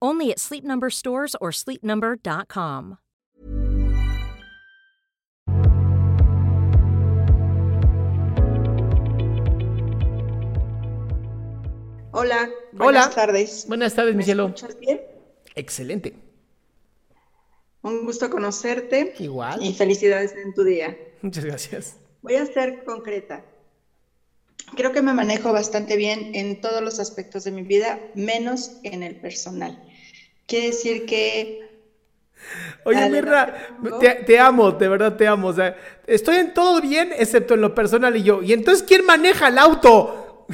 Only at Sleep Number stores or sleepnumber.com. Hola, buenas Hola. tardes. Buenas tardes, mi ¿Me cielo. escuchas bien? Excelente. Un gusto conocerte Igual. y felicidades en tu día. Muchas gracias. Voy a ser concreta. Creo que me manejo bastante bien en todos los aspectos de mi vida, menos en el personal. Quiere decir que Oye, no te amo, de verdad te amo. O sea, estoy en todo bien, excepto en lo personal y yo. ¿Y entonces quién maneja el auto?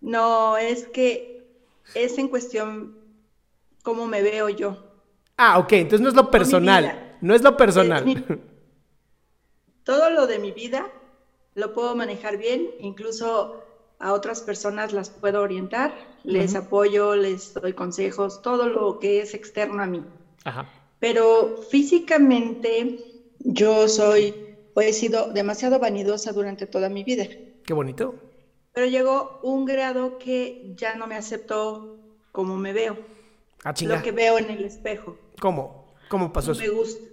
no es que es en cuestión cómo me veo yo. Ah, ok, entonces no es lo personal. No es lo Es personal. mi- todo lo de mi vida lo puedo manejar bien, incluso a otras personas las puedo orientar, les apoyo, les doy consejos, todo lo que es externo a mí. Ajá. Pero físicamente yo soy o he sido demasiado vanidosa durante toda mi vida. Qué bonito. Pero llegó un grado que ya no me acepto como me veo, Ah, lo que veo en el espejo. ¿Cómo? ¿Cómo pasó No me eso? gusta.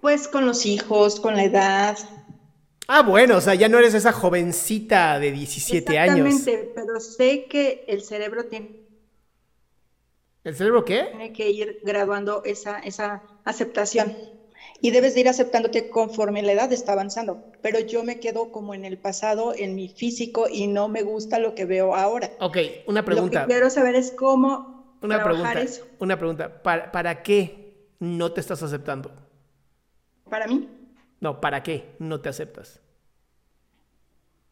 Pues con los hijos, con la edad. Ah, bueno, o sea, ya no eres esa jovencita de 17 años. Exactamente, pero sé que el cerebro tiene ¿El cerebro qué? tiene que ir graduando esa, esa aceptación. Y debes de ir aceptándote conforme la edad está avanzando. Pero yo me quedo como en el pasado, en mi físico, y no me gusta lo que veo ahora. Ok, una Lo pregunta. que quiero saber es cómo Una trabajar pregunta. eso. Una pregunta. ¿Para, ¿Para qué no te estás aceptando? Para mí, No, ¿para qué no te aceptas?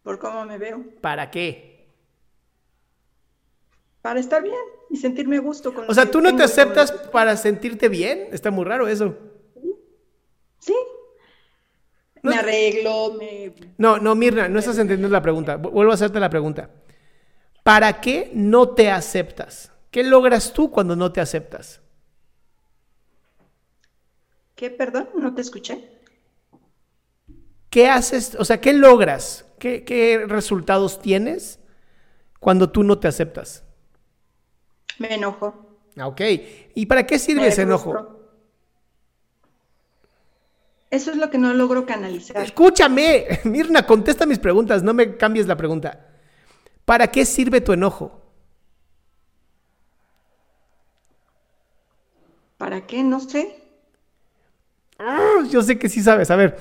por cómo me veo. ¿Para qué? Para estar bien y sentirme a gusto con O sea, ¿tú no te aceptas para sentirte bien? Está muy raro eso. Sí. No Me arreglo, me... No, no, Mirna, no estás entendiendo la pregunta. Vu- Vuelvo a hacerte la pregunta. ¿Para qué no te aceptas? ¿Qué logras tú cuando no te aceptas? ¿Qué? Perdón, no te escuché. ¿Qué haces? O sea, ¿qué logras? ¿Qué, qué resultados tienes cuando tú no te aceptas? Me enojo. Ah, Ok. ¿Y para qué sirve ese enojo? Eso es lo que no logro canalizar. Escúchame, Mirna, contesta mis preguntas, no me cambies la pregunta. ¿Para qué sirve tu enojo? ¿Para qué? No sé. Ah, Yo sé que sí sabes. A ver,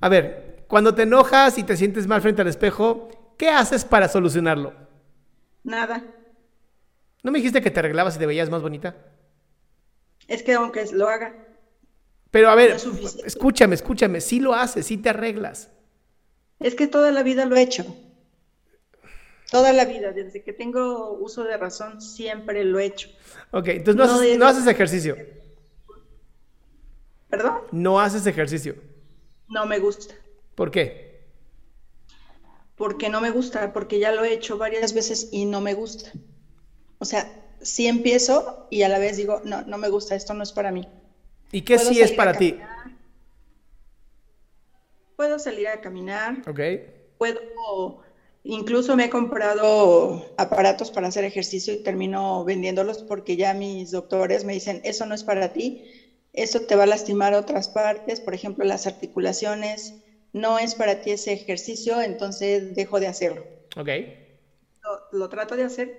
a ver, cuando te enojas y te sientes mal frente al espejo, ¿qué haces para solucionarlo? Nada. ¿No me dijiste que te arreglabas y te veías más bonita? Es que aunque lo haga, Pero a ver, No es suficiente. escúchame, escúchame, sí lo haces, sí te arreglas. es que toda la vida lo he hecho. Toda la vida, desde que tengo uso de razón, siempre lo he hecho. Ok, entonces no, No, haces, de- no haces ejercicio. ¿Perdón? No haces ejercicio. No me gusta. ¿Por qué? Porque no me gusta, porque ya lo he hecho varias veces y no me gusta. O sea, sí empiezo y a la vez digo, no, no me gusta, esto no es para mí. ¿Y qué sí es para ti? Puedo salir a caminar, Ok. puedo, incluso me he comprado aparatos para hacer ejercicio y termino vendiéndolos porque ya mis doctores me dicen, eso no es para ti, eso te va a lastimar otras partes, por ejemplo, las articulaciones, no es para ti ese ejercicio, entonces dejo de hacerlo. Ok. Lo, lo trato de hacer,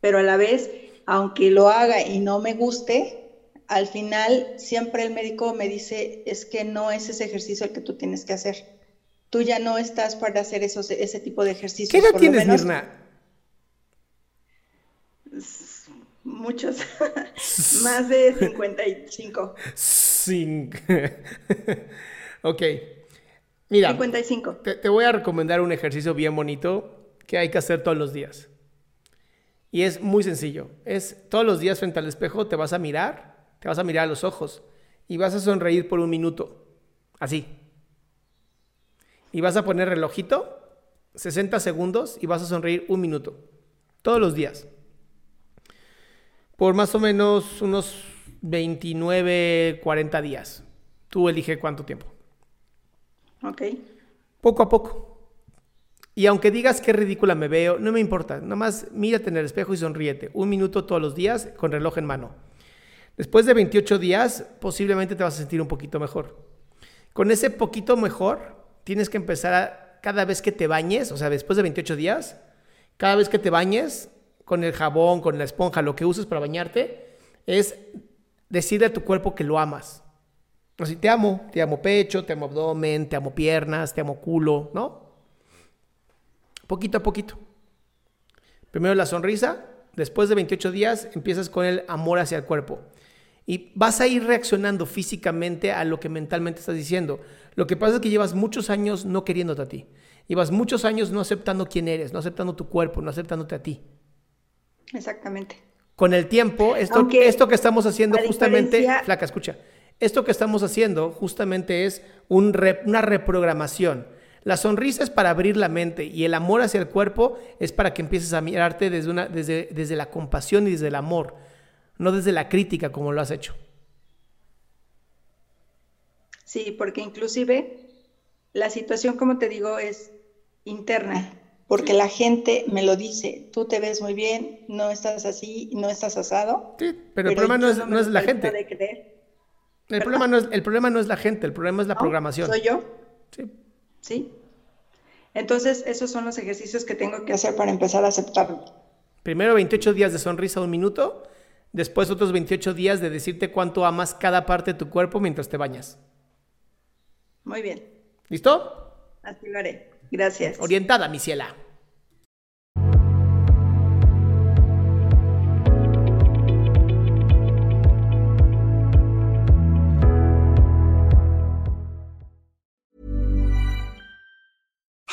pero a la vez, aunque lo haga y no me guste, al final siempre el médico me dice, es que no es ese ejercicio el que tú tienes que hacer. Tú ya no estás para hacer esos, ese tipo de ejercicios. ¿Qué edad tienes, Mirna? Muchos, más de 55. Cinco. ok. Mira, 55. Te, te voy a recomendar un ejercicio bien bonito que hay que hacer todos los días. Y es muy sencillo. Es todos los días frente al espejo te vas a mirar te vas a mirar a los ojos y vas a sonreír por un minuto. Así. Y vas a poner relojito, 60 segundos, y vas a sonreír un minuto. Todos los días. Por más o menos unos 29, 40 días. Tú elige cuánto tiempo. Ok. Poco a poco. Y aunque digas qué ridícula me veo, no me importa. Nada más mírate en el espejo y sonríete. Un minuto todos los días con reloj en mano. Después de 28 días, posiblemente te vas a sentir un poquito mejor. Con ese poquito mejor, tienes que empezar a, cada vez que te bañes, o sea, después de 28 días, cada vez que te bañes, con el jabón, con la esponja, lo que uses para bañarte, es decirle a tu cuerpo que lo amas. Así, te amo, te amo pecho, te amo abdomen, te amo piernas, te amo culo, ¿no? Poquito a poquito. Primero la sonrisa, después de 28 días empiezas con el amor hacia el cuerpo. Y vas a ir reaccionando físicamente a lo que mentalmente estás diciendo. Lo que pasa es que llevas muchos años no queriéndote a ti. Llevas muchos años no aceptando quién eres, no aceptando tu cuerpo, no aceptándote a ti. Exactamente. Con el tiempo, esto, esto que estamos haciendo justamente, flaca, escucha, esto que estamos haciendo justamente es un una reprogramación. La sonrisa es para abrir la mente y el amor hacia el cuerpo es para que empieces a mirarte desde, una, desde, desde la compasión y desde el amor no desde la crítica como lo has hecho. Sí, porque inclusive la situación, como te digo, es interna, porque la gente me lo dice, tú te ves muy bien, no estás así, no estás asado. Sí, pero, el problema no es, no es la gente. El problema, no es, el problema no es la gente, el problema es la programación. ¿Soy yo? Sí. Sí. Entonces, esos son los ejercicios que tengo que hacer para empezar a aceptarlo. Primero 28 días de sonrisa, un minuto, Después otros 28 días de decirte cuánto amas cada parte de tu cuerpo mientras te bañas. Muy bien. ¿Listo? Así lo haré. Gracias. Orientada, mi ciela.